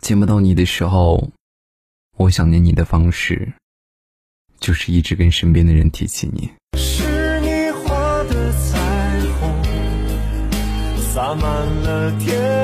见不到你的时候我想念你的方式就是一直跟身边的人提起你。是你画的彩虹洒满了天